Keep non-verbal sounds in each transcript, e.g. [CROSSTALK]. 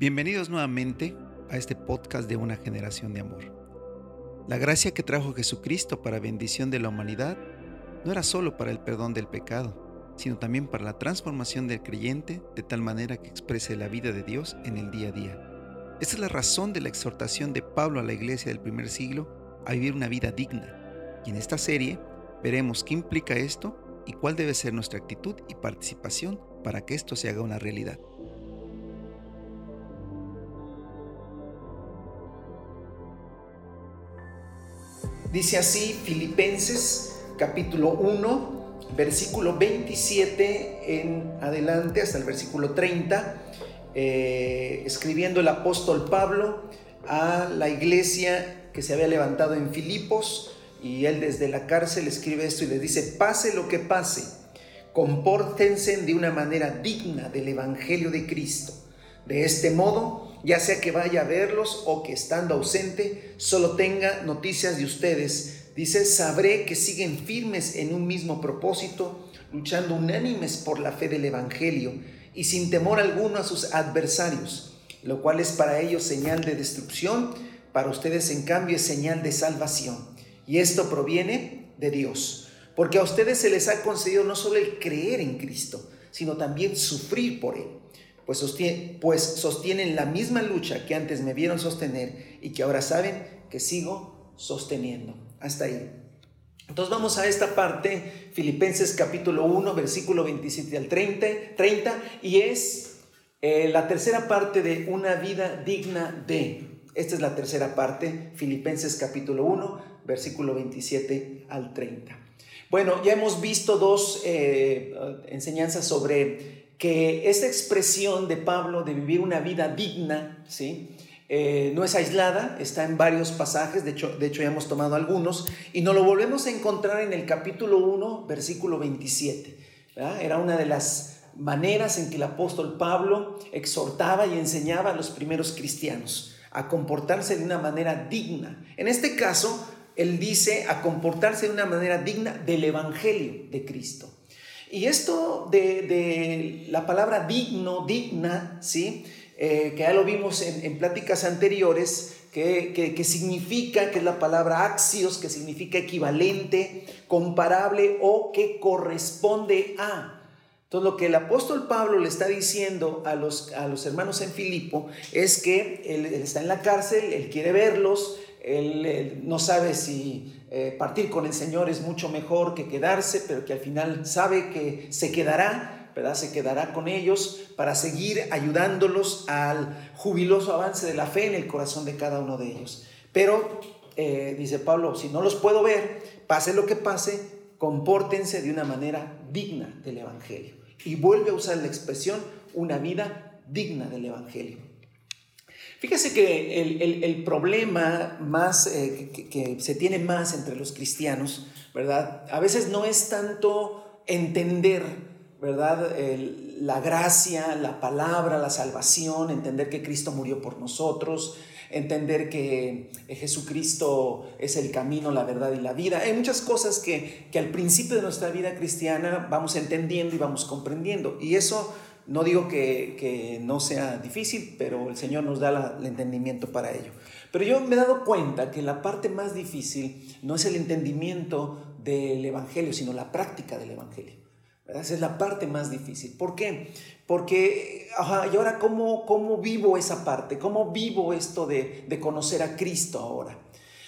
Bienvenidos nuevamente a este podcast de una generación de amor. La gracia que trajo Jesucristo para bendición de la humanidad no era solo para el perdón del pecado, sino también para la transformación del creyente de tal manera que exprese la vida de Dios en el día a día. Esta es la razón de la exhortación de Pablo a la iglesia del primer siglo a vivir una vida digna. Y en esta serie veremos qué implica esto y cuál debe ser nuestra actitud y participación para que esto se haga una realidad. Dice así Filipenses capítulo 1, versículo 27 en adelante hasta el versículo 30, eh, escribiendo el apóstol Pablo a la iglesia que se había levantado en Filipos y él desde la cárcel escribe esto y les dice, pase lo que pase, compórtense de una manera digna del Evangelio de Cristo. De este modo, ya sea que vaya a verlos o que estando ausente solo tenga noticias de ustedes. Dice, sabré que siguen firmes en un mismo propósito, luchando unánimes por la fe del Evangelio y sin temor alguno a sus adversarios, lo cual es para ellos señal de destrucción, para ustedes en cambio es señal de salvación. Y esto proviene de Dios, porque a ustedes se les ha concedido no solo el creer en Cristo, sino también sufrir por Él pues, pues, sostienen la misma lucha que antes me vieron sostener y que ahora saben que sigo sosteniendo. Hasta ahí. Entonces vamos a esta parte, Filipenses capítulo 1, versículo 27 al 30, 30 y es eh, la tercera parte de una vida digna de. Esta es la tercera parte, Filipenses capítulo 1, versículo 27 al 30. Bueno, ya hemos visto dos eh, enseñanzas sobre que esta expresión de Pablo de vivir una vida digna, ¿sí? Eh, no es aislada, está en varios pasajes, de hecho, de hecho ya hemos tomado algunos, y nos lo volvemos a encontrar en el capítulo 1, versículo 27. Era una de las maneras en que el apóstol Pablo exhortaba y enseñaba a los primeros cristianos a comportarse de una manera digna. En este caso, él dice a comportarse de una manera digna del Evangelio de Cristo. Y esto de, la palabra digno, digna, ¿sí? Eh, que ya lo vimos en, pláticas anteriores, que, significa, que es la palabra axios, que significa equivalente, comparable o que corresponde a. Entonces lo que el apóstol Pablo le está diciendo a los, a los hermanos en Filipo es que él, está en la cárcel, él quiere verlos, él no sabe si eh, partir con el Señor es mucho mejor que quedarse, pero que al final sabe que se quedará, ¿verdad? Se quedará con ellos para seguir ayudándolos al jubiloso avance de la fe en el corazón de cada uno de ellos. Pero, eh, dice Pablo, si no los puedo ver, pase lo que pase, compórtense de una manera digna del Evangelio. Y vuelve a usar la expresión una vida digna del Evangelio. Fíjese que el, problema más eh, que, se tiene más entre los cristianos, ¿verdad? A veces no es tanto entender, ¿verdad? la gracia, la palabra, la salvación, entender que Cristo murió por nosotros, entender que Jesucristo es el camino, la verdad y la vida. Hay muchas cosas que, que al principio de nuestra vida cristiana vamos entendiendo y vamos comprendiendo. Y eso no digo que, no sea difícil, pero el Señor nos da el entendimiento para ello. Pero yo me he dado cuenta que la parte más difícil no es el entendimiento del Evangelio, sino la práctica del Evangelio. Esa es la parte más difícil. ¿Por qué? Porque, ¿y ahora cómo, vivo esa parte? ¿Cómo vivo esto de, conocer a Cristo ahora?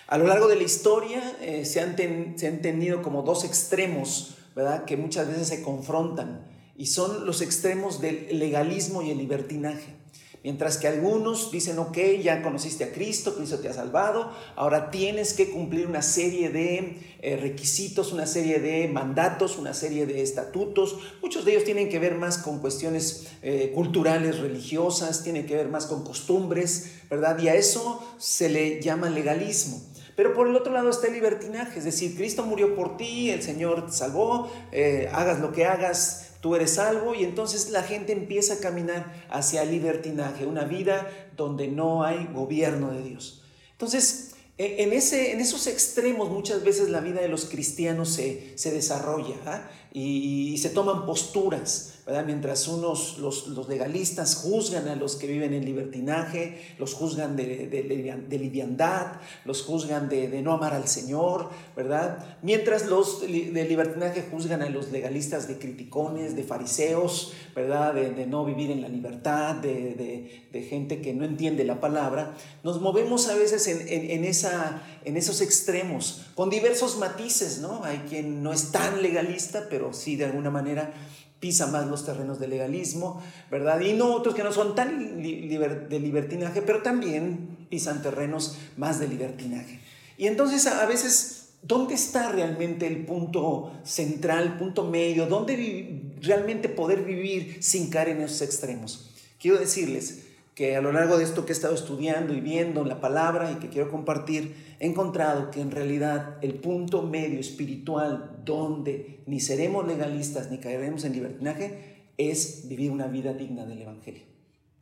A lo largo de la historia eh, se, han se han tenido como dos extremos, ¿verdad? Que muchas veces se confrontan y son los extremos del legalismo y el libertinaje. Mientras que algunos dicen, ok, ya conociste a Cristo, Cristo te ha salvado, ahora tienes que cumplir una serie de eh, requisitos, una serie de mandatos, una serie de estatutos. Muchos de ellos tienen que ver más con cuestiones eh, culturales, religiosas, tienen que ver más con costumbres, ¿verdad? Y a eso se le llama legalismo. Pero por el otro lado está el libertinaje, es decir, Cristo murió por ti, el Señor te salvó, eh, hagas lo que hagas, tú eres salvo y entonces la gente empieza a caminar hacia el libertinaje, una vida donde no hay gobierno de Dios. Entonces, e, en, ese, en esos extremos muchas veces la vida de los cristianos se, desarrolla ¿ah? y, se toman posturas, Mientras unos, los, legalistas, juzgan a los que viven en libertinaje, los juzgan de, de, liviandad, los juzgan de, no amar al Señor, ¿verdad? Mientras los de libertinaje juzgan a los legalistas de criticones, de fariseos, ¿verdad? De, no vivir en la libertad, de, gente que no entiende la palabra, nos movemos a veces en, en esos extremos, con diversos matices, ¿no? Hay quien no es tan legalista, pero sí de alguna manera pisa más los terrenos de legalismo, ¿verdad? Y no otros que no son tan de libertinaje, pero también pisan terrenos más de libertinaje. Y entonces a veces, ¿dónde está realmente el punto central, punto medio? ¿Dónde realmente poder vivir sin caer en esos extremos? Quiero decirles, que a lo largo de esto que he estado estudiando y viendo en la palabra y que quiero compartir, he encontrado que en realidad el punto medio espiritual donde ni seremos legalistas ni caeremos en libertinaje es vivir una vida digna del Evangelio.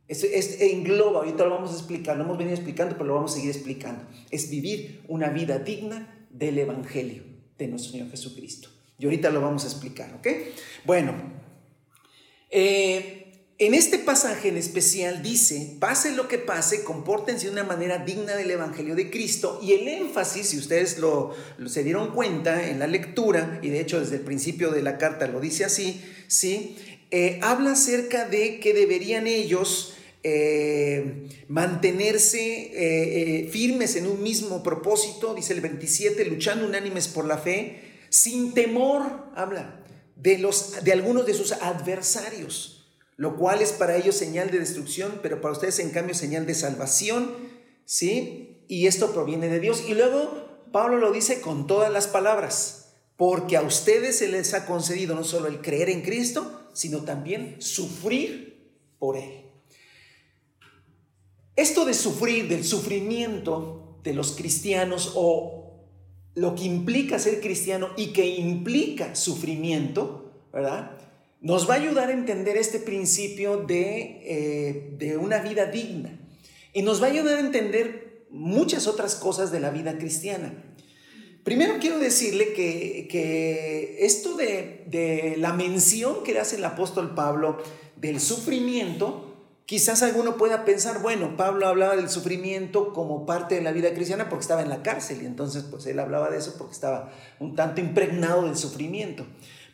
Es, es, engloba, ahorita lo vamos a explicar, lo hemos venido explicando, pero lo vamos a seguir explicando. Es vivir una vida digna del Evangelio de nuestro Señor Jesucristo. Y ahorita lo vamos a explicar, ¿ok? Bueno, eh, en este pasaje en especial dice, pase lo que pase, compórtense de una manera digna del Evangelio de Cristo. Y el énfasis, si ustedes lo, se dieron cuenta en la lectura, y de hecho desde el principio de la carta lo dice así, ¿sí? Eh, habla acerca de que deberían ellos eh, mantenerse eh, firmes en un mismo propósito, dice el 27, luchando unánimes por la fe, sin temor, habla, de, los, de algunos de sus adversarios lo cual es para ellos señal de destrucción, pero para ustedes en cambio señal de salvación, ¿sí? Y esto proviene de Dios. Y luego Pablo lo dice con todas las palabras, porque a ustedes se les ha concedido no solo el creer en Cristo, sino también sufrir por Él. Esto de sufrir, del sufrimiento de los cristianos o lo que implica ser cristiano y que implica sufrimiento, ¿verdad? Nos va a ayudar a entender este principio eh, de, una vida digna y nos va a ayudar a entender muchas otras cosas de la vida cristiana. Primero quiero decirle que, esto de, de, la mención que hace el apóstol Pablo del sufrimiento, quizás alguno pueda pensar, bueno, Pablo hablaba del sufrimiento como parte de la vida cristiana porque estaba en la cárcel y entonces pues él hablaba de eso porque estaba un tanto impregnado del sufrimiento.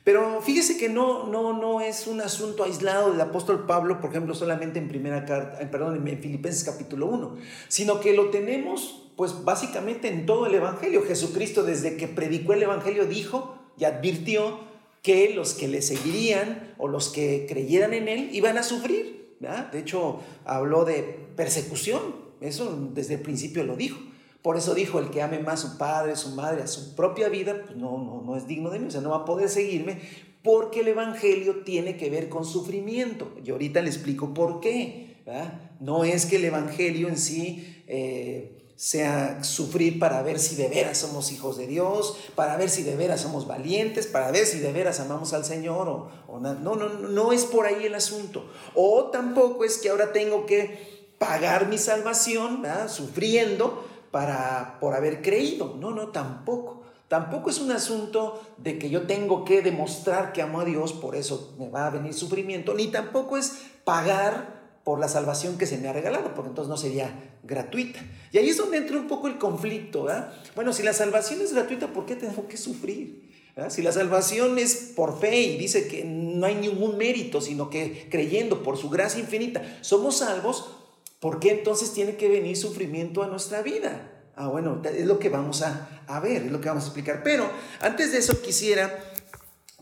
Pero fíjese que no, no, no es un asunto aislado del apóstol Pablo, por ejemplo, solamente en primera carta, perdón, en Filipenses capítulo 1, sino que lo tenemos pues básicamente en todo el Evangelio. Jesucristo desde que predicó el Evangelio dijo y advirtió que los que le seguirían o los que creyeran en él iban a sufrir. De hecho, habló de persecución, eso desde el principio lo dijo. Por eso dijo, el que ame más a su padre, a su madre, a su propia vida, pues no, no, no es digno de mí, o sea, no va a poder seguirme porque el Evangelio tiene que ver con sufrimiento. Y ahorita le explico por qué. No es que el Evangelio en sí eh, sea sufrir para ver si de veras somos hijos de Dios, para ver si de veras somos valientes, para ver si de veras amamos al Señor. O, no, no, no, no es por ahí el asunto. O tampoco es que ahora tengo que pagar mi salvación, sufriendo para, por haber creído. No, no, tampoco. Tampoco es un asunto de que yo tengo que demostrar que amo a Dios, por eso me va a venir sufrimiento, ni tampoco es pagar por la salvación que se me ha regalado, porque entonces no sería gratuita. Y ahí es donde entra un poco el conflicto. ¿verdad? Bueno, si la salvación es gratuita, ¿por qué tengo que sufrir? Si la salvación es por fe y dice que no hay ningún mérito, sino que creyendo por su gracia infinita somos salvos, ¿Por qué entonces tiene que venir sufrimiento a nuestra vida? Ah, bueno, es lo que vamos a, ver, es lo que vamos a explicar. Pero antes de eso quisiera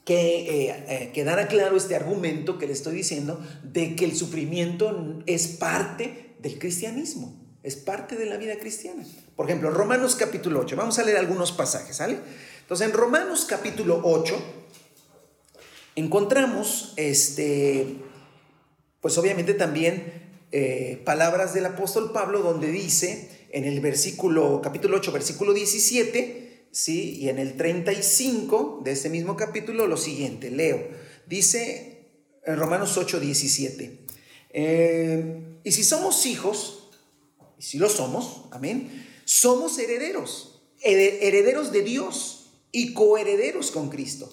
que eh, eh, quedara claro este argumento que le estoy diciendo de que el sufrimiento es parte del cristianismo, es parte de la vida cristiana. Por ejemplo, Romanos capítulo 8, vamos a leer algunos pasajes, ¿sale? Entonces, en Romanos capítulo 8 encontramos, este, pues obviamente también eh, palabras del apóstol Pablo donde dice en el versículo, capítulo 8, versículo 17, ¿sí? y en el 35 de este mismo capítulo lo siguiente, leo, dice en Romanos 8, 17, eh, y si somos hijos, y si lo somos, amén, somos herederos, herederos de Dios y coherederos con Cristo.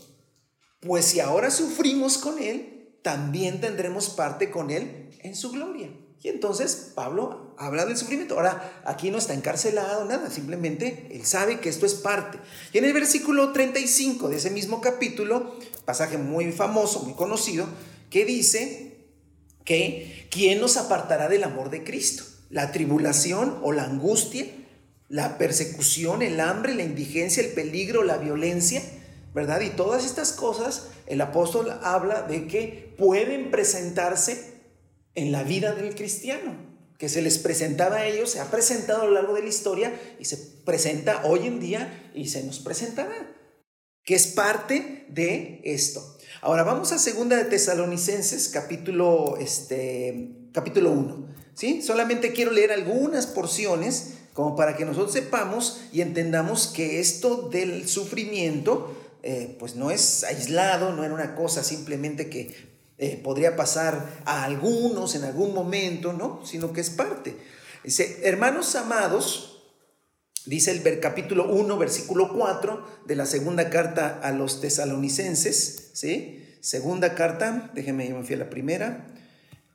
Pues si ahora sufrimos con Él, también tendremos parte con Él en su gloria. Y entonces Pablo habla del sufrimiento. Ahora, aquí no está encarcelado, nada, simplemente él sabe que esto es parte. Y en el versículo 35 de ese mismo capítulo, pasaje muy famoso, muy conocido, que dice que ¿quién nos apartará del amor de Cristo? ¿La tribulación o la angustia? ¿La persecución, el hambre, la indigencia, el peligro, la violencia? ¿Verdad? Y todas estas cosas, el apóstol habla de que pueden presentarse en la vida del cristiano, que se les presentaba a ellos, se ha presentado a lo largo de la historia y se presenta hoy en día y se nos presentará, que es parte de esto. Ahora vamos a segunda de Tesalonicenses capítulo este capítulo 1, ¿sí? Solamente quiero leer algunas porciones como para que nosotros sepamos y entendamos que esto del sufrimiento eh, pues no es aislado, no era una cosa simplemente que eh, podría pasar a algunos en algún momento, ¿no? Sino que es parte. Dice, hermanos amados, dice el capítulo 1, versículo 4 de la segunda carta a los tesalonicenses, ¿sí? Segunda carta, déjenme, yo me fui a la primera.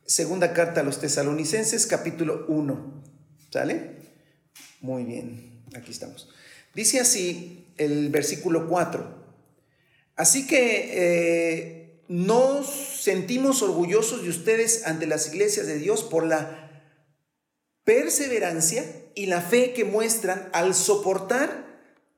Segunda carta a los tesalonicenses, capítulo 1, ¿sale? Muy bien, aquí estamos. Dice así el versículo 4. Así que... Eh, nos sentimos orgullosos de ustedes ante las iglesias de Dios por la perseverancia y la fe que muestran al soportar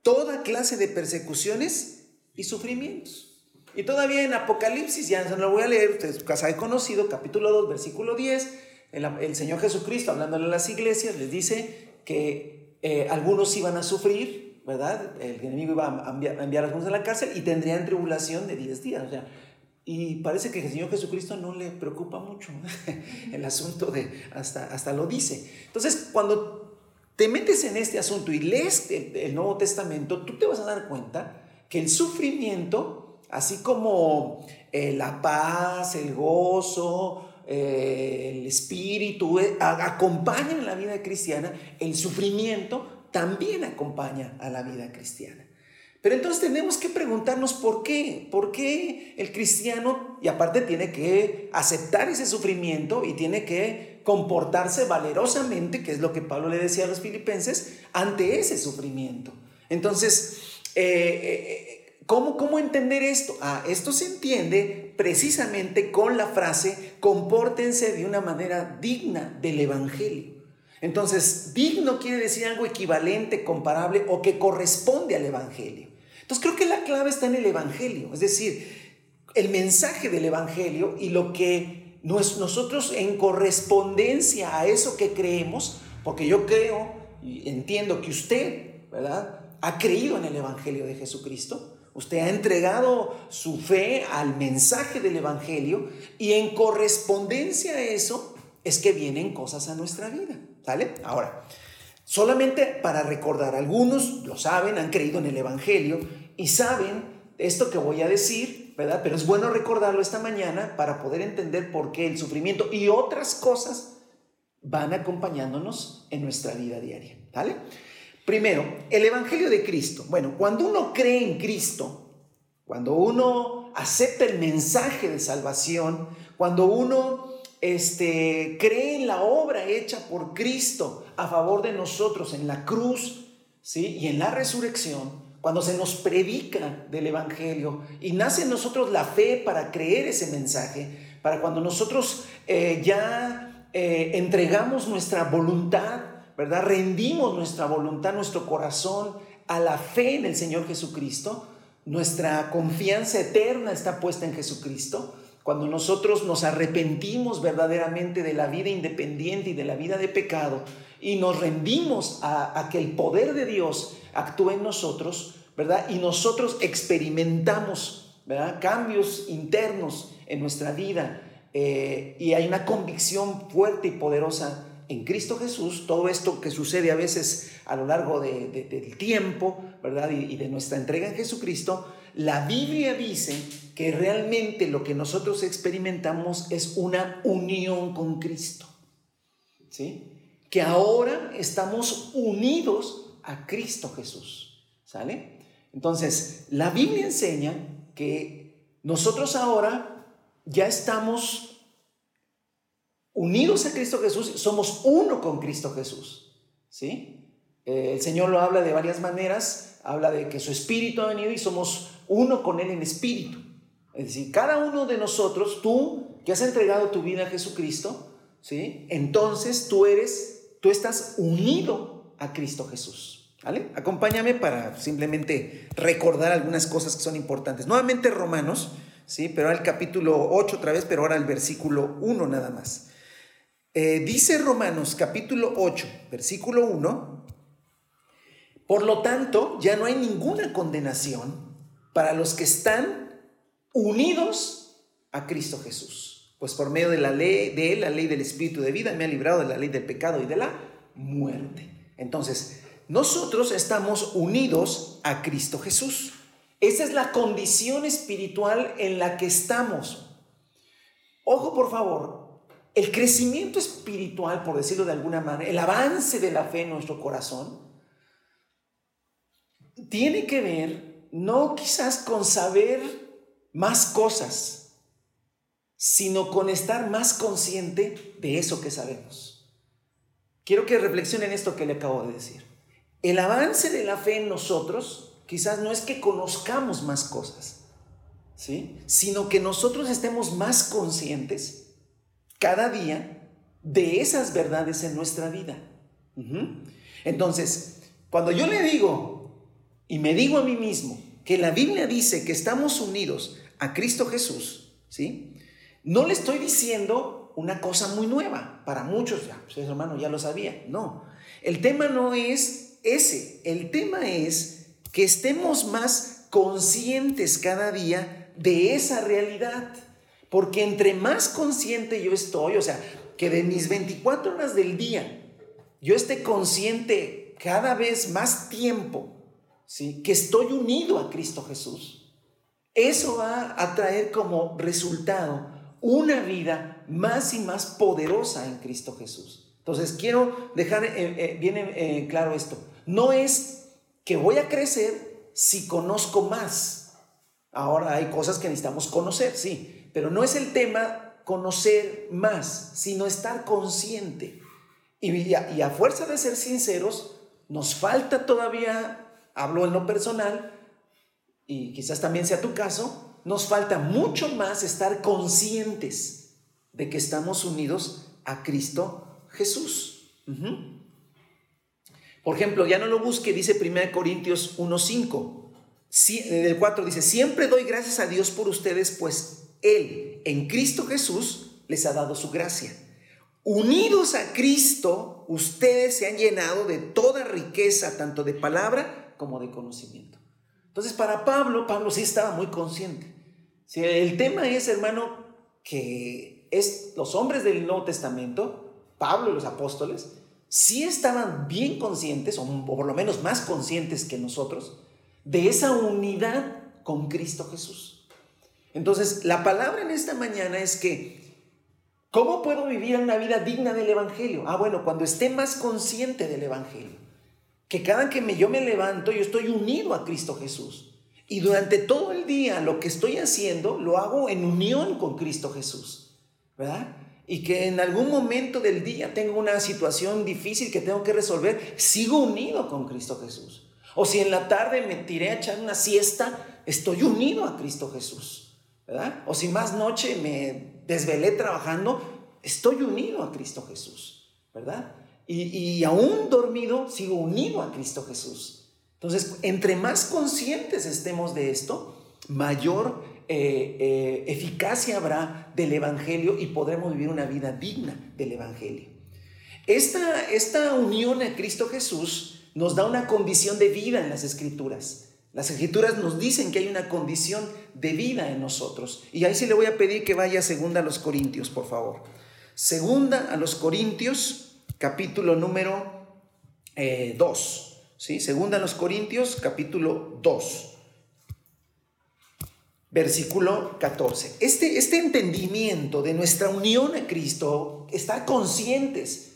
toda clase de persecuciones y sufrimientos. Y todavía en Apocalipsis, ya no lo voy a leer, ustedes casa conocido, capítulo 2, versículo 10, el, Señor Jesucristo hablándole a las iglesias les dice que eh, algunos iban a sufrir, ¿verdad? El enemigo iba a enviar, a enviar a algunos a la cárcel y tendrían tribulación de 10 días. O sea, y parece que el Señor Jesucristo no le preocupa mucho [LAUGHS] el asunto de, hasta, hasta lo dice. Entonces, cuando te metes en este asunto y lees el, Nuevo Testamento, tú te vas a dar cuenta que el sufrimiento, así como eh, la paz, el gozo, eh, el espíritu, eh, acompañan la vida cristiana, el sufrimiento también acompaña a la vida cristiana. Pero entonces tenemos que preguntarnos por qué, por qué el cristiano, y aparte tiene que aceptar ese sufrimiento y tiene que comportarse valerosamente, que es lo que Pablo le decía a los filipenses, ante ese sufrimiento. Entonces, eh, eh, ¿cómo, ¿cómo entender esto? Ah, esto se entiende precisamente con la frase, compórtense de una manera digna del Evangelio. Entonces, digno quiere decir algo equivalente, comparable o que corresponde al Evangelio. Entonces creo que la clave está en el Evangelio, es decir, el mensaje del Evangelio y lo que nosotros en correspondencia a eso que creemos, porque yo creo y entiendo que usted, ¿verdad? Ha creído en el Evangelio de Jesucristo. Usted ha entregado su fe al mensaje del Evangelio y en correspondencia a eso es que vienen cosas a nuestra vida. ¿Sale? Ahora, solamente para recordar, algunos lo saben, han creído en el Evangelio y saben esto que voy a decir, ¿verdad? Pero es bueno recordarlo esta mañana para poder entender por qué el sufrimiento y otras cosas van acompañándonos en nuestra vida diaria, ¿vale? Primero, el Evangelio de Cristo. Bueno, cuando uno cree en Cristo, cuando uno acepta el mensaje de salvación, cuando uno este, cree en la obra hecha por Cristo a favor de nosotros en la cruz, ¿sí? Y en la resurrección, cuando se nos predica del Evangelio y nace en nosotros la fe para creer ese mensaje, para cuando nosotros eh, ya eh, entregamos nuestra voluntad, ¿verdad? Rendimos nuestra voluntad, nuestro corazón a la fe en el Señor Jesucristo, nuestra confianza eterna está puesta en Jesucristo. Cuando nosotros nos arrepentimos verdaderamente de la vida independiente y de la vida de pecado y nos rendimos a, a que el poder de Dios actúa en nosotros, ¿verdad? Y nosotros experimentamos. Cambios internos en nuestra vida eh, y hay una convicción fuerte y poderosa en Cristo Jesús, todo esto que sucede a veces a lo largo del tiempo, ¿verdad? Y, de nuestra entrega en Jesucristo, la Biblia dice que realmente lo que nosotros experimentamos es una unión con Cristo, ¿sí? Que ahora estamos unidos a Cristo Jesús. ¿Sale? Entonces, la Biblia enseña que nosotros ahora ya estamos unidos a Cristo Jesús, somos uno con Cristo Jesús. ¿Sí? Eh, el Señor lo habla de varias maneras, habla de que su espíritu ha venido y somos uno con Él en espíritu. Es decir, cada uno de nosotros, tú que has entregado tu vida a Jesucristo, ¿sí? Entonces tú eres, tú estás unido a Cristo Jesús. ¿Vale? Acompáñame para simplemente recordar algunas cosas que son importantes. Nuevamente Romanos, ¿sí? Pero al capítulo 8 otra vez, pero ahora el versículo 1 nada más. Eh, dice Romanos capítulo 8, versículo 1, por lo tanto ya no hay ninguna condenación para los que están unidos a Cristo Jesús. Pues por medio de la ley, de él, la ley del Espíritu de vida, me ha librado de la ley del pecado y de la muerte. Entonces, nosotros estamos unidos a Cristo Jesús. Esa es la condición espiritual en la que estamos. Ojo, por favor, el crecimiento espiritual, por decirlo de alguna manera, el avance de la fe en nuestro corazón, tiene que ver no quizás con saber más cosas, sino con estar más consciente de eso que sabemos. Quiero que reflexionen esto que le acabo de decir. El avance de la fe en nosotros quizás no es que conozcamos más cosas, ¿sí? sino que nosotros estemos más conscientes cada día de esas verdades en nuestra vida. Entonces, cuando yo le digo y me digo a mí mismo que la Biblia dice que estamos unidos a Cristo Jesús, ¿sí? No le estoy diciendo una cosa muy nueva. Para muchos, ya, pues hermano ya lo sabía. No. El tema no es ese. El tema es que estemos más conscientes cada día de esa realidad. Porque entre más consciente yo estoy, o sea, que de mis 24 horas del día, yo esté consciente cada vez más tiempo, ¿sí? que estoy unido a Cristo Jesús, eso va a traer como resultado una vida más y más poderosa en Cristo Jesús. Entonces, quiero dejar eh, eh, bien eh, claro esto. No es que voy a crecer si conozco más. Ahora hay cosas que necesitamos conocer, sí, pero no es el tema conocer más, sino estar consciente. Y a, fuerza de ser sinceros, nos falta todavía, hablo en lo personal, y quizás también sea tu caso, nos falta mucho más estar conscientes de que estamos unidos a Cristo Jesús. Por ejemplo, ya no lo busque, dice 1 Corintios 1.5. del 4 dice, siempre doy gracias a Dios por ustedes, pues él, en Cristo Jesús, les ha dado su gracia. Unidos a Cristo, ustedes se han llenado de toda riqueza, tanto de palabra como de conocimiento. Entonces, para Pablo, Pablo sí estaba muy consciente. Si el tema es, hermano, que es los hombres del Nuevo Testamento, Pablo y los apóstoles, sí estaban bien conscientes, o por lo menos más conscientes que nosotros, de esa unidad con Cristo Jesús. Entonces, la palabra en esta mañana es que, ¿cómo puedo vivir una vida digna del Evangelio? Ah, bueno, cuando esté más consciente del Evangelio. Que cada que me, yo me levanto, yo estoy unido a Cristo Jesús. Y durante todo el día lo que estoy haciendo lo hago en unión con Cristo Jesús. ¿Verdad? Y que en algún momento del día tengo una situación difícil que tengo que resolver, sigo unido con Cristo Jesús. O si en la tarde me tiré a echar una siesta, estoy unido a Cristo Jesús. O si más noche me desvelé trabajando, estoy unido a Cristo Jesús, ¿verdad? Y, aún dormido, sigo unido a Cristo Jesús. Entonces, entre más conscientes estemos de esto, mayor eh, eh, eficacia habrá del Evangelio y podremos vivir una vida digna del Evangelio. Esta, esta unión a Cristo Jesús nos da una condición de vida en las Escrituras. Las escrituras nos dicen que hay una condición de vida en nosotros. Y ahí sí le voy a pedir que vaya segunda a los Corintios, por favor. Segunda a los Corintios, capítulo número 2. Eh, ¿sí? Segunda a los Corintios, capítulo 2. Versículo 14. Este, este entendimiento de nuestra unión a Cristo, estar conscientes,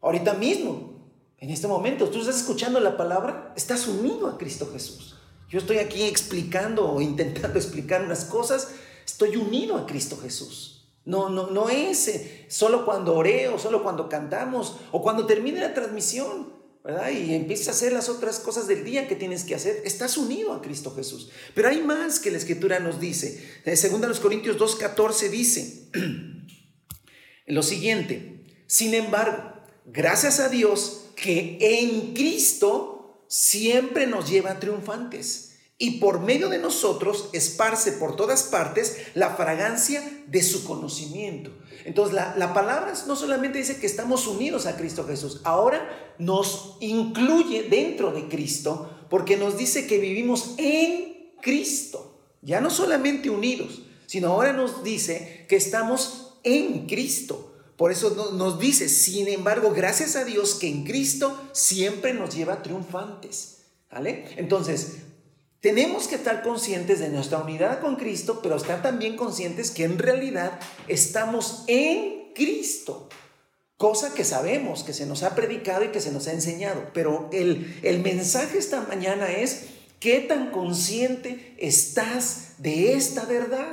ahorita mismo, en este momento, tú estás escuchando la palabra, estás unido a Cristo Jesús. Yo estoy aquí explicando o intentando explicar unas cosas, Estoy unido a Cristo Jesús. No, no, no es eh, solo cuando oré o solo cuando cantamos o cuando termine la transmisión. ¿verdad? Y empiezas a hacer las otras cosas del día que tienes que hacer, estás unido a Cristo Jesús. Pero hay más que la Escritura nos dice. En 2 Corintios 2.14 dice [CLEARS THROAT] lo siguiente, sin embargo, gracias a Dios que en Cristo siempre nos lleva triunfantes y por medio de nosotros esparce por todas partes la fragancia de su conocimiento. Entonces la, palabra no solamente dice que estamos unidos a Cristo Jesús, ahora nos incluye dentro de Cristo porque nos dice que vivimos en Cristo, ya no solamente unidos, sino ahora nos dice que estamos en Cristo. Por eso nos dice, sin embargo, gracias a Dios que en Cristo siempre nos lleva triunfantes. ¿Vale? Entonces, tenemos que estar conscientes de nuestra unidad con Cristo, pero estar también conscientes que en realidad estamos en Cristo. Cosa que sabemos, que se nos ha predicado y que se nos ha enseñado. Pero el, el mensaje esta mañana es, ¿qué tan consciente estás de esta verdad?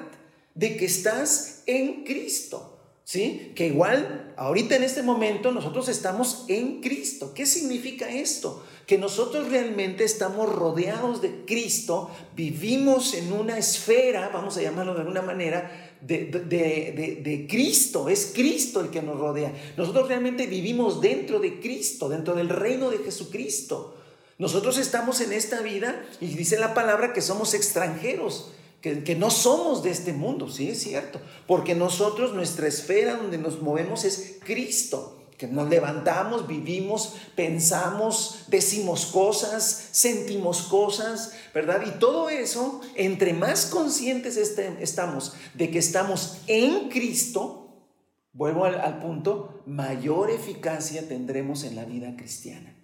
De que estás en Cristo. ¿Sí? Que igual, ahorita en este momento, nosotros estamos en Cristo. ¿Qué significa esto? que nosotros realmente estamos rodeados de Cristo, vivimos en una esfera, vamos a llamarlo de alguna manera, de, de, Cristo, es Cristo el que nos rodea. Nosotros realmente vivimos dentro de Cristo, dentro del reino de Jesucristo. Nosotros estamos en esta vida y dice la palabra que somos extranjeros. Que, no somos de este mundo, sí es cierto, porque nosotros, nuestra esfera donde nos movemos es Cristo que nos levantamos, vivimos, pensamos, decimos cosas, sentimos cosas, ¿verdad? Y todo eso, entre más conscientes este, estamos de que estamos en Cristo, vuelvo al, al punto, mayor eficacia tendremos en la vida cristiana.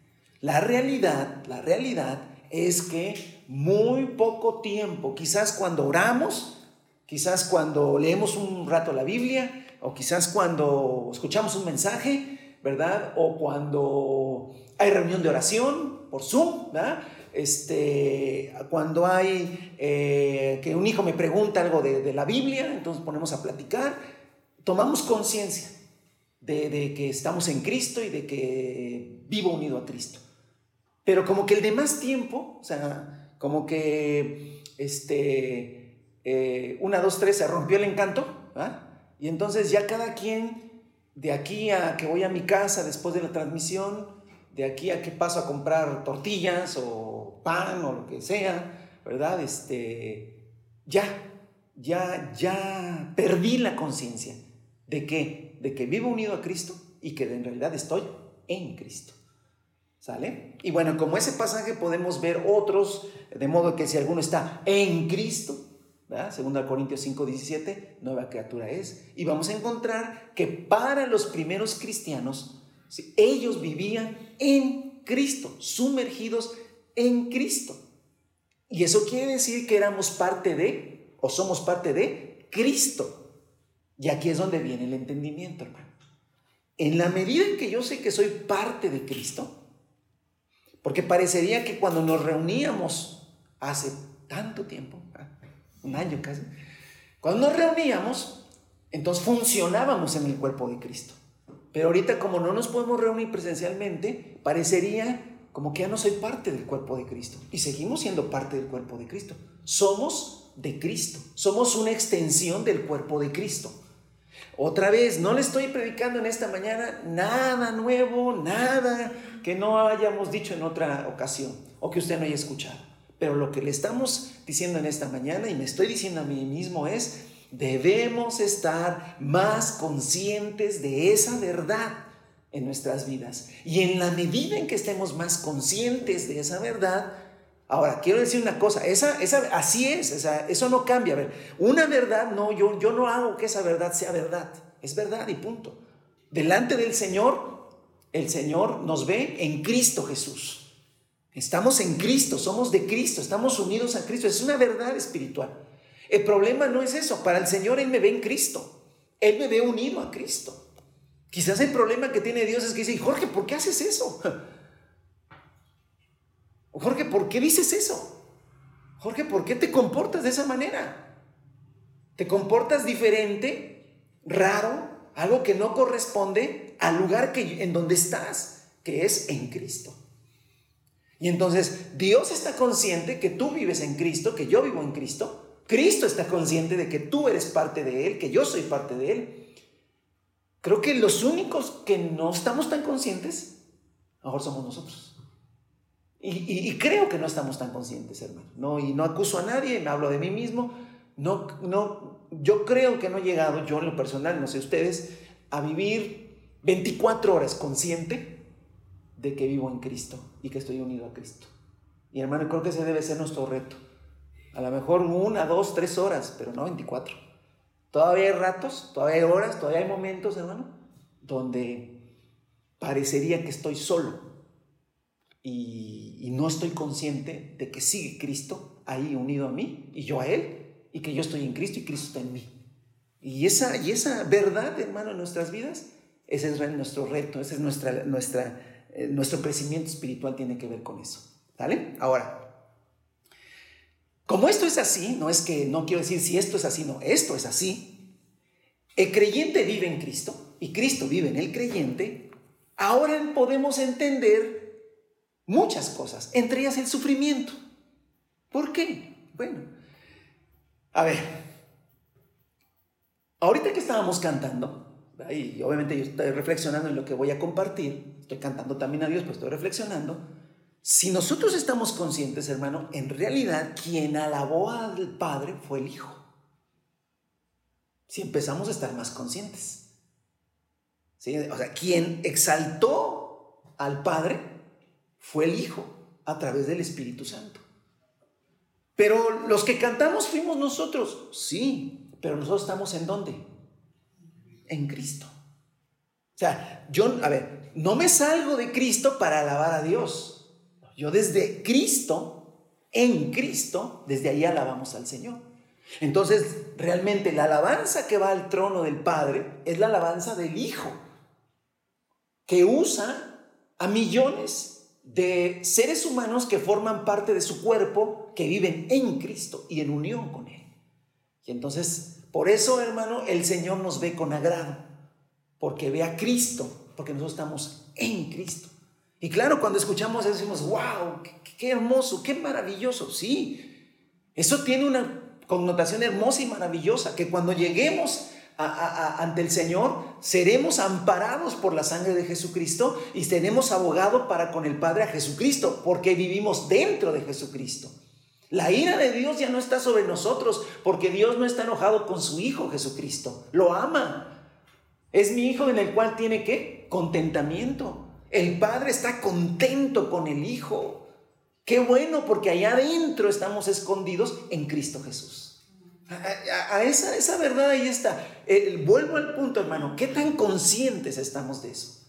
La realidad, la realidad es que muy poco tiempo, quizás cuando oramos, quizás cuando leemos un rato la Biblia, o quizás cuando escuchamos un mensaje, ¿verdad? O cuando hay reunión de oración por Zoom, ¿verdad? Este, cuando hay eh, que un hijo me pregunta algo de, la Biblia, entonces ponemos a platicar, tomamos conciencia de, que estamos en Cristo y de que vivo unido a Cristo. Pero como que el de más tiempo, o sea, como que, este, eh, una, dos, tres, se rompió el encanto, ¿verdad? Y entonces ya cada quien de aquí a que voy a mi casa después de la transmisión, de aquí a que paso a comprar tortillas o pan o lo que sea, ¿verdad? Este, ya, ya, ya perdí la conciencia de que, de que vivo unido a Cristo y que en realidad estoy en Cristo. ¿Sale? Y bueno, como ese pasaje podemos ver otros, de modo que si alguno está en Cristo, Segunda Corintios 5, 17, nueva criatura es. Y vamos a encontrar que para los primeros cristianos, ellos vivían en Cristo, sumergidos en Cristo. Y eso quiere decir que éramos parte de, o somos parte de, Cristo. Y aquí es donde viene el entendimiento, hermano. En la medida en que yo sé que soy parte de Cristo, porque parecería que cuando nos reuníamos hace tanto tiempo, un año casi, cuando nos reuníamos, entonces funcionábamos en el cuerpo de Cristo. Pero ahorita como no nos podemos reunir presencialmente, parecería como que ya no soy parte del cuerpo de Cristo. Y seguimos siendo parte del cuerpo de Cristo. Somos de Cristo. Somos una extensión del cuerpo de Cristo. Otra vez, no le estoy predicando en esta mañana nada nuevo, nada que no hayamos dicho en otra ocasión o que usted no haya escuchado. Pero lo que le estamos diciendo en esta mañana y me estoy diciendo a mí mismo es, debemos estar más conscientes de esa verdad en nuestras vidas. Y en la medida en que estemos más conscientes de esa verdad, ahora quiero decir una cosa, esa, esa, así es, eso no cambia. Ver, una verdad, no, yo, yo no hago que esa verdad sea verdad, es verdad y punto. Delante del Señor, el Señor nos ve en Cristo Jesús. Estamos en Cristo, somos de Cristo, estamos unidos a Cristo. Es una verdad espiritual. El problema no es eso. Para el Señor Él me ve en Cristo. Él me ve unido a Cristo. Quizás el problema que tiene Dios es que dice, Jorge, ¿por qué haces eso? Jorge, ¿por qué dices eso? Jorge, ¿por qué te comportas de esa manera? Te comportas diferente, raro, algo que no corresponde al lugar que, en donde estás, que es en Cristo. Y entonces Dios está consciente que tú vives en Cristo, que yo vivo en Cristo. Cristo está consciente de que tú eres parte de Él, que yo soy parte de Él. Creo que los únicos que no estamos tan conscientes, mejor somos nosotros. Y, creo que no estamos tan conscientes, hermano. No, y no acuso a nadie, me hablo de mí mismo. No, no, yo creo que no he llegado, yo en lo personal, no sé ustedes, a vivir 24 horas consciente de que vivo en Cristo y que estoy unido a Cristo. Y hermano, creo que ese debe ser nuestro reto. A lo mejor una, dos, tres horas, pero no 24. Todavía hay ratos, todavía hay horas, todavía hay momentos, hermano, donde parecería que estoy solo y, no estoy consciente de que sigue Cristo ahí unido a mí y yo a Él y que yo estoy en Cristo y Cristo está en mí. Y esa, y esa verdad, hermano, en nuestras vidas, ese es nuestro reto, ese es nuestra, nuestra, eh, nuestro crecimiento espiritual tiene que ver con eso. ¿Vale? Ahora, como esto es así, no es que no quiero decir si esto es así, no, esto es así. El creyente vive en Cristo y Cristo vive en el creyente. Ahora podemos entender muchas cosas, entre ellas el sufrimiento. ¿Por qué? Bueno, a ver, ahorita que estábamos cantando, y obviamente yo estoy reflexionando en lo que voy a compartir, estoy cantando también a Dios, pero estoy reflexionando. Si nosotros estamos conscientes, hermano, en realidad quien alabó al Padre fue el Hijo. Si empezamos a estar más conscientes. O sea, quien exaltó al Padre fue el Hijo a través del Espíritu Santo. Pero los que cantamos fuimos nosotros, sí, pero nosotros estamos en dónde? en Cristo. O sea, yo, a ver, no me salgo de Cristo para alabar a Dios. Yo desde Cristo, en Cristo, desde ahí alabamos al Señor. Entonces, realmente la alabanza que va al trono del Padre es la alabanza del Hijo, que usa a millones de seres humanos que forman parte de su cuerpo, que viven en Cristo y en unión con Él. Y entonces por eso, hermano, el Señor nos ve con agrado, porque ve a Cristo, porque nosotros estamos en Cristo. Y claro, cuando escuchamos eso decimos, wow, qué, hermoso, qué maravilloso. Sí, eso tiene una connotación hermosa y maravillosa, que cuando lleguemos ante el Señor, seremos amparados por la sangre de Jesucristo y tenemos abogado para con el Padre a Jesucristo, porque vivimos dentro de Jesucristo. La ira de Dios ya no está sobre nosotros porque Dios no está enojado con su Hijo Jesucristo. Lo ama. Es mi Hijo en el cual tiene qué? Contentamiento. El Padre está contento con el Hijo. Qué bueno porque allá adentro estamos escondidos en Cristo Jesús. A, esa, esa, verdad ahí está. Eh, vuelvo al punto, hermano. ¿Qué tan conscientes estamos de eso?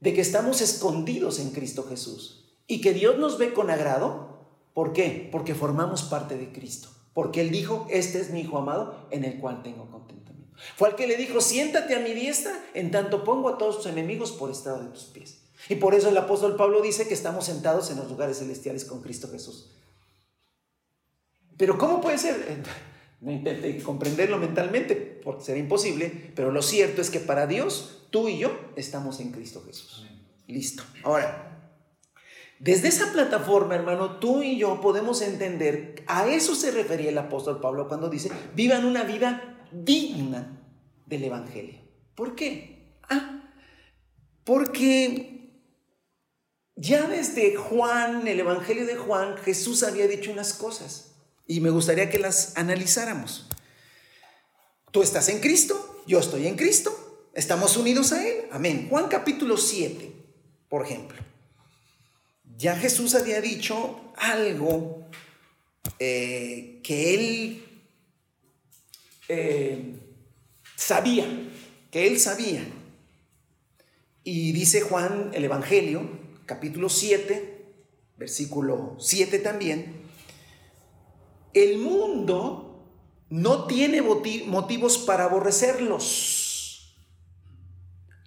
De que estamos escondidos en Cristo Jesús y que Dios nos ve con agrado ¿Por qué? Porque formamos parte de Cristo. Porque Él dijo, este es mi Hijo amado en el cual tengo contentamiento. Fue al que le dijo, siéntate a mi diestra, en tanto pongo a todos tus enemigos por estado de tus pies. Y por eso el apóstol Pablo dice que estamos sentados en los lugares celestiales con Cristo Jesús. Pero ¿cómo puede ser? [LAUGHS] No intente comprenderlo mentalmente, porque será imposible, pero lo cierto es que para Dios, tú y yo estamos en Cristo Jesús. Listo. Ahora, desde esa plataforma, hermano, tú y yo podemos entender, a eso se refería el apóstol Pablo cuando dice, vivan una vida digna del Evangelio. ¿Por qué? Ah, porque ya desde Juan, el Evangelio de Juan, Jesús había dicho unas cosas y me gustaría que las analizáramos. Tú estás en Cristo, yo estoy en Cristo, estamos unidos a Él. Amén. Juan capítulo 7, por ejemplo ya Jesús había dicho algo eh, que él eh, sabía, que él sabía. Y dice Juan el Evangelio, capítulo 7, versículo 7 también, el mundo no tiene motivos para aborrecerlos.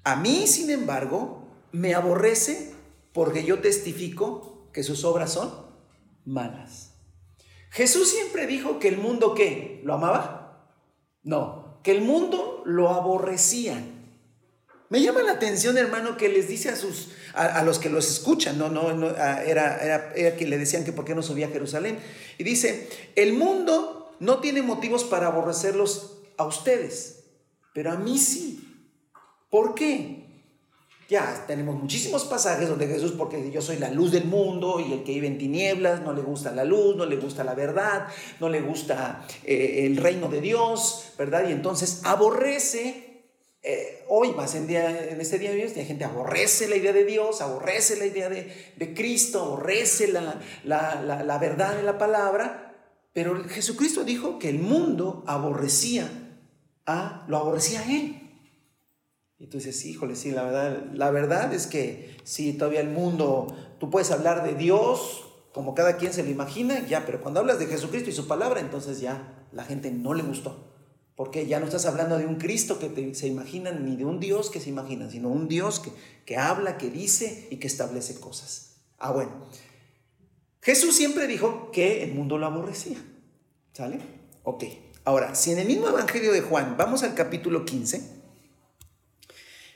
A mí, sin embargo, me aborrece porque yo testifico que sus obras son malas. Jesús siempre dijo que el mundo qué? ¿Lo amaba? No, que el mundo lo aborrecía. Me llama la atención, hermano, que les dice a sus a, los que los escuchan, no, no, no era, era, era que le decían que por qué no subía a Jerusalén. Y dice, el mundo no tiene motivos para aborrecerlos a ustedes, pero a mí sí. ¿Por qué? Ya tenemos muchísimos pasajes donde Jesús, porque yo soy la luz del mundo y el que vive en tinieblas, no le gusta la luz, no le gusta la verdad, no le gusta eh, el reino de Dios, ¿verdad? Y entonces aborrece, eh, hoy más en, día, este día de la gente aborrece la idea de Dios, aborrece la idea de, Cristo, aborrece la, la verdad de la palabra, pero Jesucristo dijo que el mundo aborrecía a, lo aborrecía a Él. Y tú dices, híjole, sí, la verdad, la verdad es que sí, todavía el mundo, tú puedes hablar de Dios como cada quien se lo imagina, ya, pero cuando hablas de Jesucristo y su palabra, entonces ya la gente no le gustó. Porque ya no estás hablando de un Cristo que se imaginan, ni de un Dios que se imaginan, sino un Dios que, que habla, que dice y que establece cosas. Ah, bueno. Jesús siempre dijo que el mundo lo aborrecía. ¿Sale? Ok. Ahora, si en el mismo Evangelio de Juan, vamos al capítulo 15,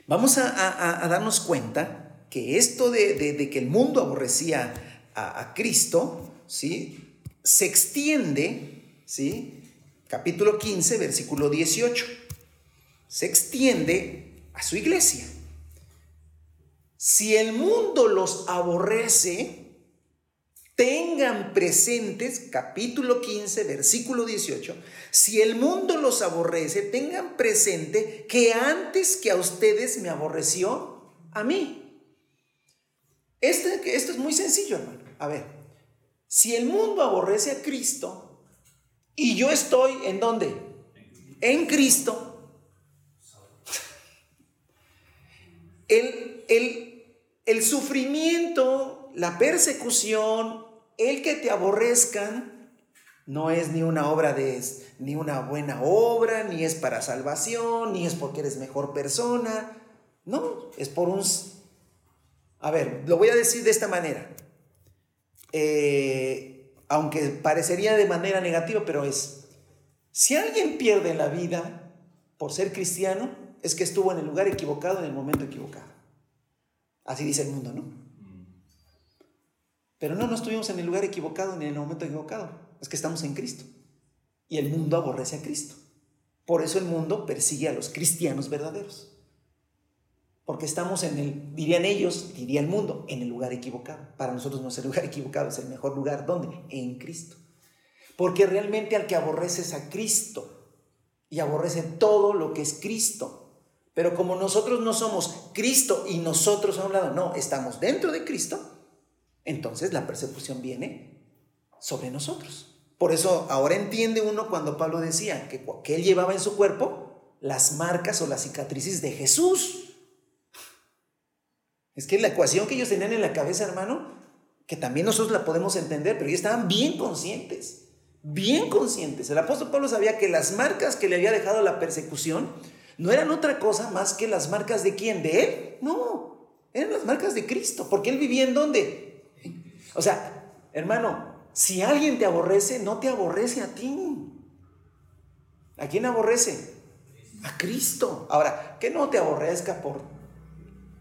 vamos a, darnos cuenta que esto de, que el mundo aborrecía a, Cristo, ¿sí? Se extiende, ¿sí? Capítulo 15, versículo 18. Se extiende a su iglesia. Si el mundo los aborrece, tengan presentes, capítulo 15, versículo 18, si el mundo los aborrece, tengan presente que antes que a ustedes me aborreció, a mí. Este, esto es muy sencillo, hermano. A ver, si el mundo aborrece a Cristo y yo estoy en dónde? En Cristo. El, el, el sufrimiento, la persecución, el que te aborrezcan no es ni una obra de ni una buena obra, ni es para salvación, ni es porque eres mejor persona. No, es por un A ver, lo voy a decir de esta manera. Eh, aunque parecería de manera negativa, pero es si alguien pierde la vida por ser cristiano, es que estuvo en el lugar equivocado en el momento equivocado. Así dice el mundo, ¿no? Pero no, no estuvimos en el lugar equivocado ni en el momento equivocado. Es que estamos en Cristo. Y el mundo aborrece a Cristo. Por eso el mundo persigue a los cristianos verdaderos. Porque estamos en el, dirían ellos, diría el mundo, en el lugar equivocado. Para nosotros no es el lugar [LAUGHS] equivocado, es el mejor lugar. ¿Dónde? En Cristo. Porque realmente al que aborrece es a Cristo. Y aborrece todo lo que es Cristo. Pero como nosotros no somos Cristo y nosotros a un lado, no, estamos dentro de Cristo, entonces la persecución viene sobre nosotros. Por eso ahora entiende uno cuando Pablo decía que, que él llevaba en su cuerpo las marcas o las cicatrices de Jesús. Es que la ecuación que ellos tenían en la cabeza, hermano, que también nosotros la podemos entender, pero ellos estaban bien conscientes, bien conscientes. El apóstol Pablo sabía que las marcas que le había dejado la persecución no eran otra cosa más que las marcas de quién, de él. No, eran las marcas de Cristo, porque él vivía en dónde? O sea, hermano, si alguien te aborrece, no te aborrece a ti. ¿A quién aborrece? A Cristo. Ahora, que no te aborrezca por,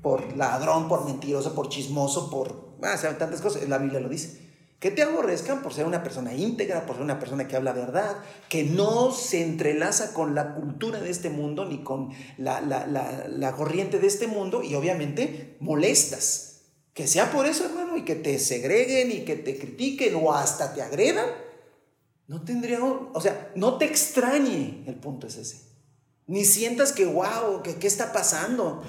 por ladrón, por mentiroso, por chismoso, por ah, tantas cosas. La Biblia lo dice. Que te aborrezcan por ser una persona íntegra, por ser una persona que habla verdad, que no se entrelaza con la cultura de este mundo ni con la, la corriente de este mundo y obviamente molestas. Que sea por eso, hermano, y que te segreguen y que te critiquen o hasta te agredan, no tendría, o sea, no te extrañe, el punto es ese. Ni sientas que, wow, que qué está pasando.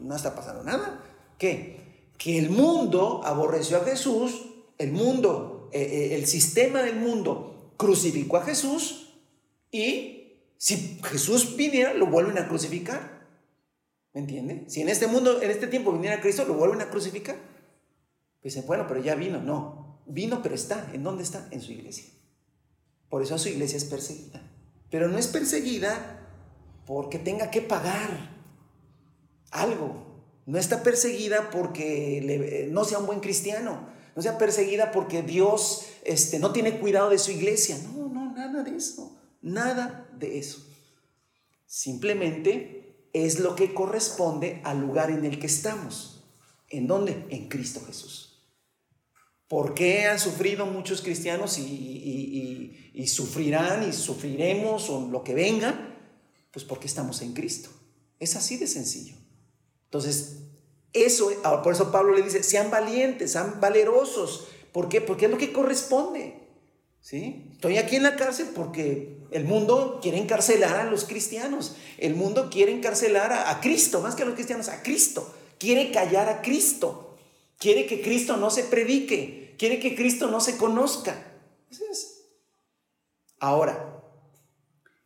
No está pasando nada. ¿Qué? Que el mundo aborreció a Jesús, el mundo, eh, eh, el sistema del mundo crucificó a Jesús y si Jesús viniera, lo vuelven a crucificar. ¿Me entiende? Si en este mundo, en este tiempo viniera Cristo, lo vuelven a crucificar. Dicen, bueno, pero ya vino. No, vino, pero está. ¿En dónde está? En su iglesia. Por eso su iglesia es perseguida. Pero no es perseguida porque tenga que pagar algo. No está perseguida porque no sea un buen cristiano. No sea perseguida porque Dios este, no tiene cuidado de su iglesia. No, no, nada de eso. Nada de eso. Simplemente es lo que corresponde al lugar en el que estamos. ¿En dónde? En Cristo Jesús. ¿Por qué han sufrido muchos cristianos y, y sufrirán y sufriremos o lo que venga? Pues porque estamos en Cristo. Es así de sencillo. Entonces, eso, ah, por eso Pablo le dice, sean valientes, sean valerosos. ¿Por qué? Porque es lo que corresponde. ¿Sí? Estoy aquí en la cárcel porque el mundo quiere encarcelar a los cristianos. El mundo quiere encarcelar a, Cristo, más que a los cristianos, a Cristo. Quiere callar a Cristo. Quiere que Cristo no se predique. Quiere que Cristo no se conozca. Ahora,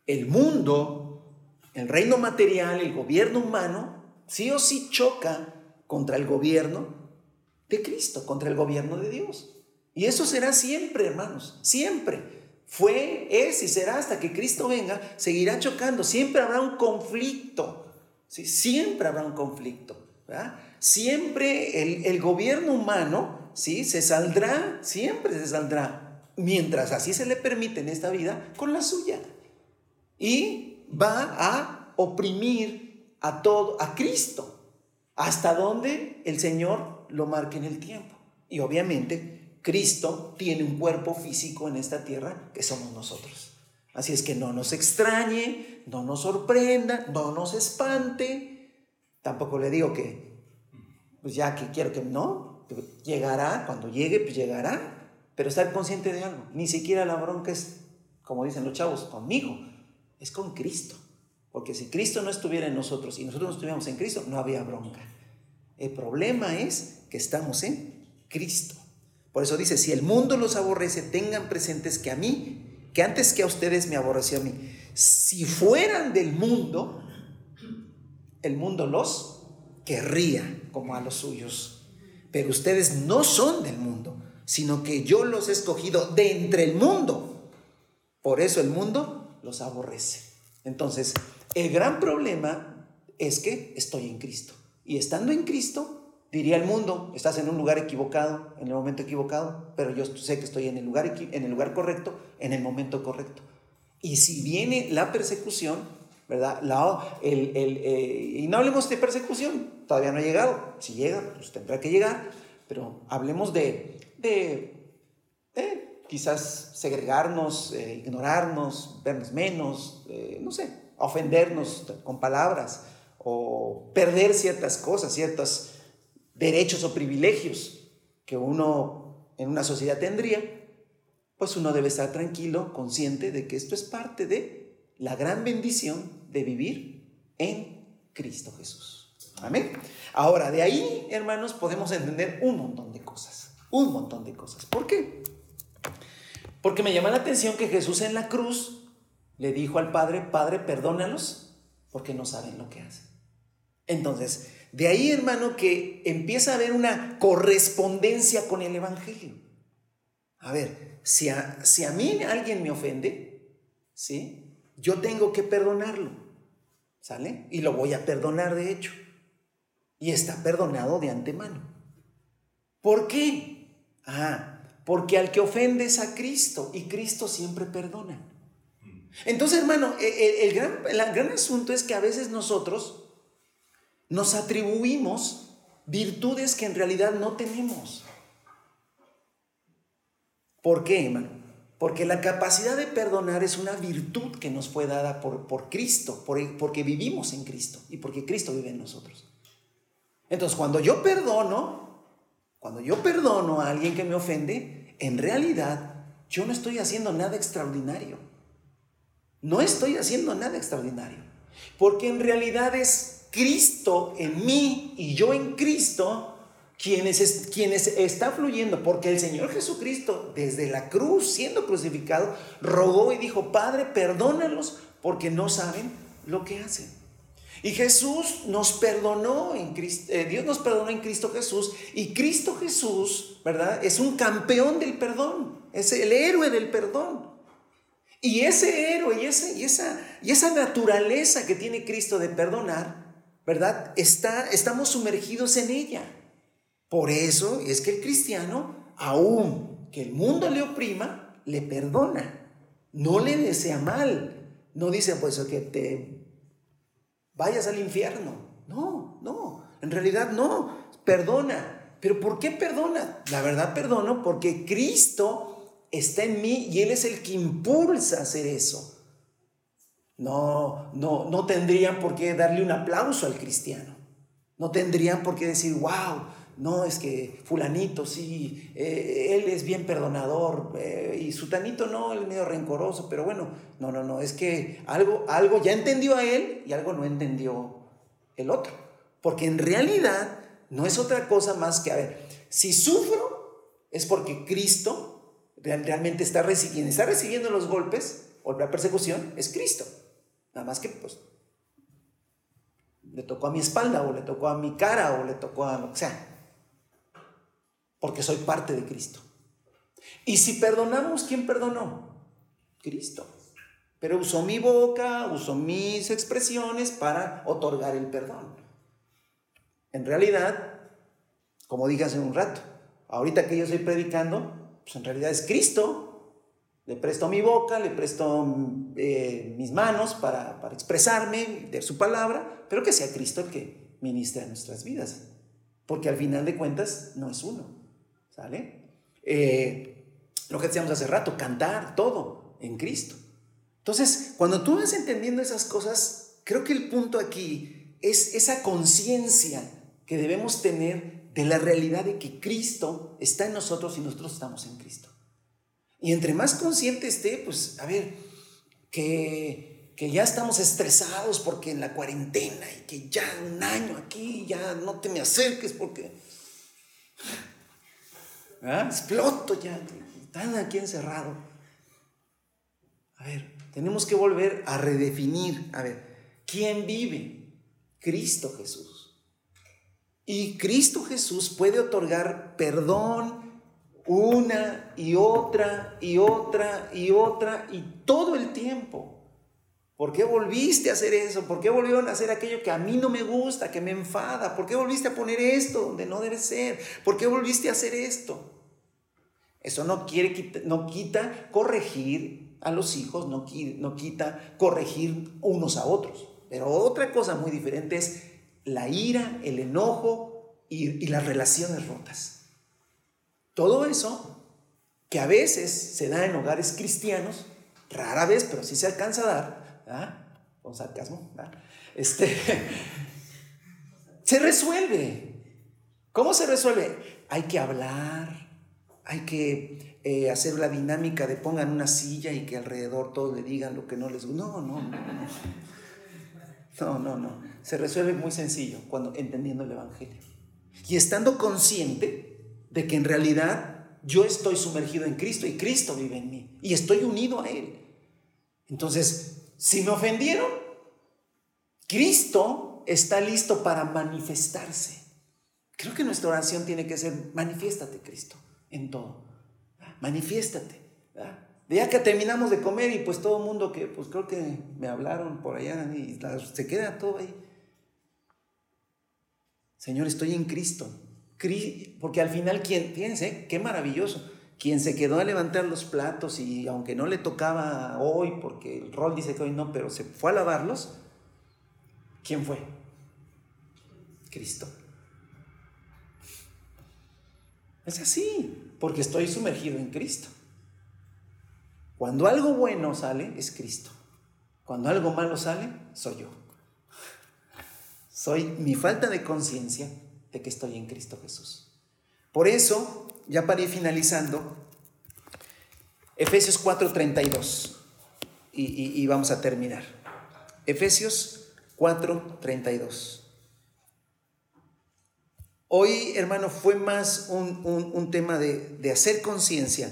el mundo, el reino material, el gobierno humano, sí o sí choca contra el gobierno de Cristo, contra el gobierno de Dios. Y eso será siempre, hermanos, siempre. Fue, es y será hasta que Cristo venga, seguirá chocando. Siempre habrá un conflicto. ¿sí? Siempre habrá un conflicto. Siempre el, gobierno humano ¿sí? se saldrá, siempre se saldrá, mientras así se le permite en esta vida, con la suya. Y va a oprimir a todo, a Cristo hasta donde el Señor lo marque en el tiempo. Y obviamente Cristo tiene un cuerpo físico en esta tierra que somos nosotros. Así es que no nos extrañe, no nos sorprenda, no nos espante. Tampoco le digo que, pues ya que quiero que no, llegará, cuando llegue, pues llegará. Pero estar consciente de algo, ni siquiera la bronca es, como dicen los chavos, conmigo, es con Cristo. Porque si Cristo no estuviera en nosotros y nosotros no estuviéramos en Cristo, no había bronca. El problema es que estamos en Cristo. Por eso dice, si el mundo los aborrece, tengan presentes que a mí, que antes que a ustedes me aborreció a mí. Si fueran del mundo, el mundo los querría como a los suyos. Pero ustedes no son del mundo, sino que yo los he escogido de entre el mundo. Por eso el mundo los aborrece. Entonces, el gran problema es que estoy en Cristo. Y estando en Cristo, diría el mundo, estás en un lugar equivocado, en el momento equivocado, pero yo sé que estoy en el lugar, en el lugar correcto, en el momento correcto. Y si viene la persecución, ¿verdad? La, el, eh, y no hablemos de persecución, todavía no ha llegado. Si llega, pues tendrá que llegar, pero hablemos de, de, quizás segregarnos, eh, ignorarnos, vernos menos, eh, no sé, ofendernos con palabras o perder ciertas cosas, ciertos derechos o privilegios que uno en una sociedad tendría, pues uno debe estar tranquilo, consciente de que esto es parte de la gran bendición de vivir en Cristo Jesús. Amén. Ahora, de ahí, hermanos, podemos entender un montón de cosas. Un montón de cosas. ¿Por qué? Porque me llama la atención que Jesús en la cruz le dijo al Padre, Padre, perdónalos porque no saben lo que hacen. Entonces, de ahí, hermano, que empieza a haber una correspondencia con el Evangelio. A ver, si a, si a mí alguien me ofende, ¿sí? Yo tengo que perdonarlo, ¿sale? Y lo voy a perdonar de hecho. Y está perdonado de antemano. ¿Por qué? Ah, porque al que ofende es a Cristo y Cristo siempre perdona. Entonces, hermano, e, e, el, gran, el gran asunto es que a veces nosotros nos atribuimos virtudes que en realidad no tenemos. ¿Por qué, hermano? Porque la capacidad de perdonar es una virtud que nos fue dada por, por Cristo, por, porque vivimos en Cristo y porque Cristo vive en nosotros. Entonces, cuando yo perdono, cuando yo perdono a alguien que me ofende, en realidad yo no estoy haciendo nada extraordinario. No estoy haciendo nada extraordinario, porque en realidad es Cristo en mí y yo en Cristo quienes, quienes está fluyendo, porque el Señor Jesucristo desde la cruz, siendo crucificado, rogó y dijo, Padre, perdónalos porque no saben lo que hacen. Y Jesús nos perdonó en Cristo, eh, Dios nos perdonó en Cristo Jesús y Cristo Jesús, ¿verdad? Es un campeón del perdón, es el héroe del perdón. Y ese héroe y, ese, y, esa, y esa naturaleza que tiene Cristo de perdonar, ¿verdad? Está, estamos sumergidos en ella. Por eso es que el cristiano, aún que el mundo le oprima, le perdona. No le desea mal. No dice, pues, que te vayas al infierno. No, no, en realidad no, perdona. ¿Pero por qué perdona? La verdad perdono porque Cristo está en mí y Él es el que impulsa a hacer eso. No, no, no tendrían por qué darle un aplauso al cristiano. No tendrían por qué decir, wow, no, es que fulanito sí, eh, él es bien perdonador eh, y sutanito no, él es medio rencoroso, pero bueno, no, no, no, es que algo, algo ya entendió a él y algo no entendió el otro. Porque en realidad no es otra cosa más que, a ver, si sufro es porque Cristo realmente está recibiendo, está recibiendo los golpes o la persecución, es Cristo. Nada más que pues le tocó a mi espalda o le tocó a mi cara o le tocó a lo que sea porque soy parte de Cristo. Y si perdonamos, ¿quién perdonó? Cristo. Pero usó mi boca, usó mis expresiones para otorgar el perdón. En realidad, como dije hace un rato, ahorita que yo estoy predicando, pues en realidad es Cristo. Le presto mi boca, le presto eh, mis manos para, para expresarme de su palabra, pero que sea Cristo el que ministre nuestras vidas. Porque al final de cuentas no es uno. ¿Sale? Eh, lo que decíamos hace rato, cantar, todo en Cristo. Entonces, cuando tú vas entendiendo esas cosas, creo que el punto aquí es esa conciencia que debemos tener de la realidad de que Cristo está en nosotros y nosotros estamos en Cristo. Y entre más consciente esté, pues, a ver, que, que ya estamos estresados porque en la cuarentena y que ya un año aquí, ya no te me acerques porque. Exploto ya, están aquí encerrado. A ver, tenemos que volver a redefinir, a ver, ¿quién vive? Cristo Jesús. Y Cristo Jesús puede otorgar perdón una y otra y otra y otra y todo el tiempo. ¿Por qué volviste a hacer eso? ¿Por qué volvieron a hacer aquello que a mí no me gusta, que me enfada? ¿Por qué volviste a poner esto donde no debe ser? ¿Por qué volviste a hacer esto? Eso no, quiere, no quita corregir a los hijos, no, quita corregir unos a otros. Pero otra cosa muy diferente es la ira, el enojo y, las relaciones rotas. Todo eso que a veces se da en hogares cristianos, rara vez, pero sí se alcanza a dar, con sarcasmo, este, [LAUGHS] se resuelve. ¿Cómo se resuelve? Hay que hablar, hay que eh, hacer la dinámica de pongan una silla y que alrededor todos le digan lo que no les gusta. No, no, no. No, no, no. Se resuelve muy sencillo cuando entendiendo el Evangelio. Y estando consciente de que en realidad yo estoy sumergido en Cristo y Cristo vive en mí y estoy unido a Él. Entonces, si me ofendieron, Cristo está listo para manifestarse. Creo que nuestra oración tiene que ser, manifiéstate Cristo en todo. Manifiéstate. Ya que terminamos de comer y pues todo el mundo que pues creo que me hablaron por allá y se queda todo ahí. Señor, estoy en Cristo. Porque al final, quien, fíjense, qué maravilloso. Quien se quedó a levantar los platos y aunque no le tocaba hoy, porque el rol dice que hoy no, pero se fue a lavarlos, ¿quién fue? Cristo. Es así, porque estoy sumergido en Cristo. Cuando algo bueno sale, es Cristo. Cuando algo malo sale, soy yo. Soy mi falta de conciencia de que estoy en Cristo Jesús. Por eso, ya para ir finalizando, Efesios 4:32, y, y vamos a terminar. Efesios 4:32. Hoy, hermano, fue más un, tema de, hacer conciencia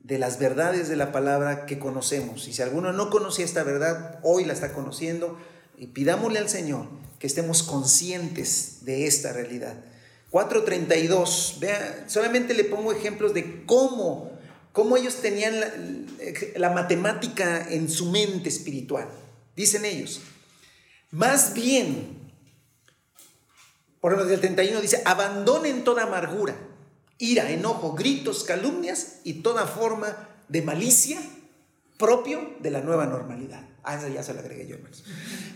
de las verdades de la palabra que conocemos. Y si alguno no conocía esta verdad, hoy la está conociendo. Y pidámosle al Señor que estemos conscientes de esta realidad. 4.32, vea, solamente le pongo ejemplos de cómo, cómo ellos tenían la, matemática en su mente espiritual. Dicen ellos, más bien por ejemplo, el 31 dice, abandonen toda amargura, ira, enojo, gritos, calumnias y toda forma de malicia propio de la nueva normalidad. Ah, ya se la agregué yo, hermanos.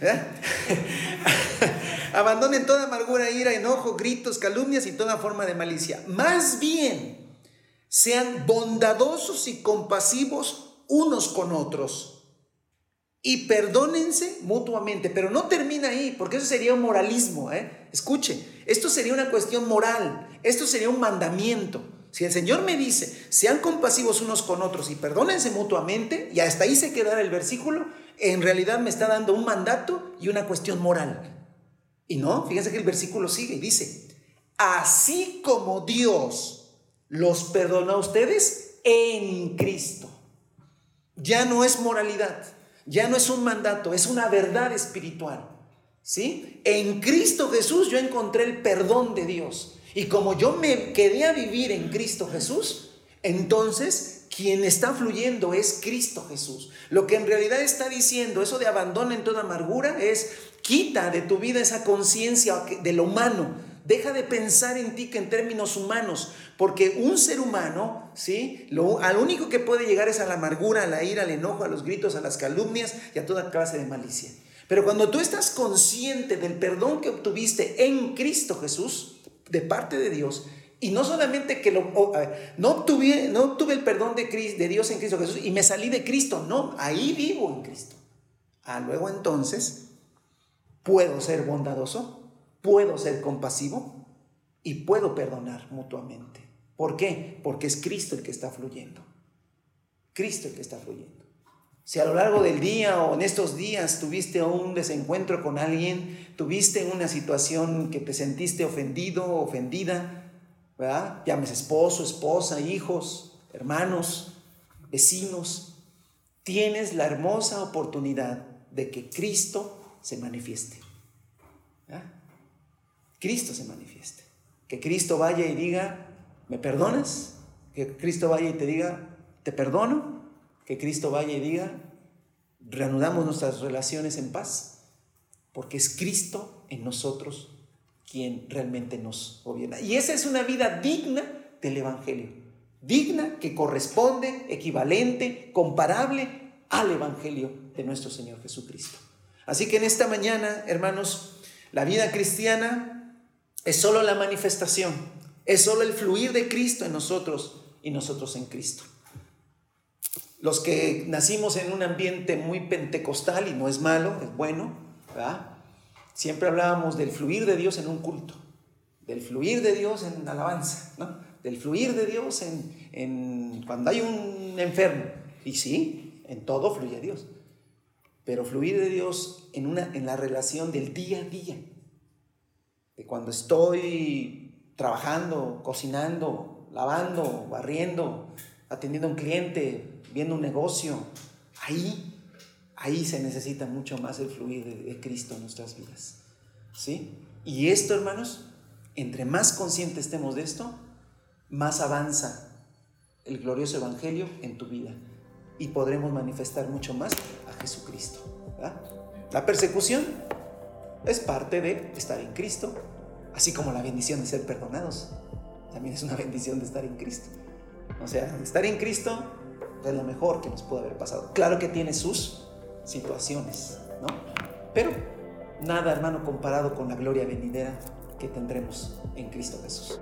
[LAUGHS] Abandonen toda amargura, ira, enojo, gritos, calumnias y toda forma de malicia. Más bien, sean bondadosos y compasivos unos con otros. Y perdónense mutuamente, pero no termina ahí, porque eso sería un moralismo. ¿eh? Escuche, esto sería una cuestión moral, esto sería un mandamiento. Si el Señor me dice, sean compasivos unos con otros y perdónense mutuamente, y hasta ahí se quedará el versículo, en realidad me está dando un mandato y una cuestión moral. Y no, fíjense que el versículo sigue y dice, así como Dios los perdona a ustedes en Cristo. Ya no es moralidad, ya no es un mandato, es una verdad espiritual. ¿Sí? En Cristo Jesús yo encontré el perdón de Dios. Y como yo me quedé a vivir en Cristo Jesús, entonces quien está fluyendo es Cristo Jesús. Lo que en realidad está diciendo, eso de abandono en toda amargura, es quita de tu vida esa conciencia de lo humano. Deja de pensar en ti que en términos humanos, porque un ser humano, ¿sí? Lo, al único que puede llegar es a la amargura, a la ira, al enojo, a los gritos, a las calumnias y a toda clase de malicia. Pero cuando tú estás consciente del perdón que obtuviste en Cristo Jesús, de parte de Dios. Y no solamente que lo, no, obtuve, no el perdón de, de Dios en Cristo Jesús y me salí de Cristo. No, ahí vivo en Cristo. Ah, luego entonces puedo ser bondadoso, puedo ser compasivo y puedo perdonar mutuamente. ¿Por qué? Porque es Cristo el que está fluyendo. Cristo el que está fluyendo. Si a lo largo del día o en estos días tuviste un desencuentro con alguien, tuviste una situación que te sentiste ofendido, ofendida, ¿verdad? Llames esposo, esposa, hijos, hermanos, vecinos, tienes la hermosa oportunidad de que Cristo se manifieste. Cristo se manifieste. Que Cristo vaya y diga, ¿me perdonas? Que Cristo vaya y te diga, ¿te perdono? Que Cristo vaya y diga, reanudamos nuestras relaciones en paz, porque es Cristo en nosotros quien realmente nos gobierna. Y esa es una vida digna del Evangelio, digna que corresponde, equivalente, comparable al Evangelio de nuestro Señor Jesucristo. Así que en esta mañana, hermanos, la vida cristiana es solo la manifestación, es solo el fluir de Cristo en nosotros y nosotros en Cristo. Los que nacimos en un ambiente muy pentecostal, y no es malo, es bueno, ¿verdad? Siempre hablábamos del fluir de Dios en un culto, del fluir de Dios en alabanza, del fluir de Dios en, en cuando hay un enfermo. Y sí, en todo fluye Dios. Pero fluir de Dios en, una, en la relación del día a día. De cuando estoy trabajando, cocinando, lavando, barriendo, atendiendo a un cliente, viendo un negocio, ahí, ahí se necesita mucho más el fluir de, Cristo en nuestras vidas. ¿Sí? Y esto, hermanos, entre más conscientes estemos de esto, más avanza el glorioso Evangelio en tu vida y podremos manifestar mucho más a Jesucristo. La persecución es parte de estar en Cristo, así como la bendición de ser perdonados. También es una bendición de estar en Cristo. O sea, estar en Cristo es lo mejor que nos pudo haber pasado. Claro que tiene sus situaciones, ¿no? Pero nada, hermano, comparado con la gloria venidera que tendremos en Cristo Jesús.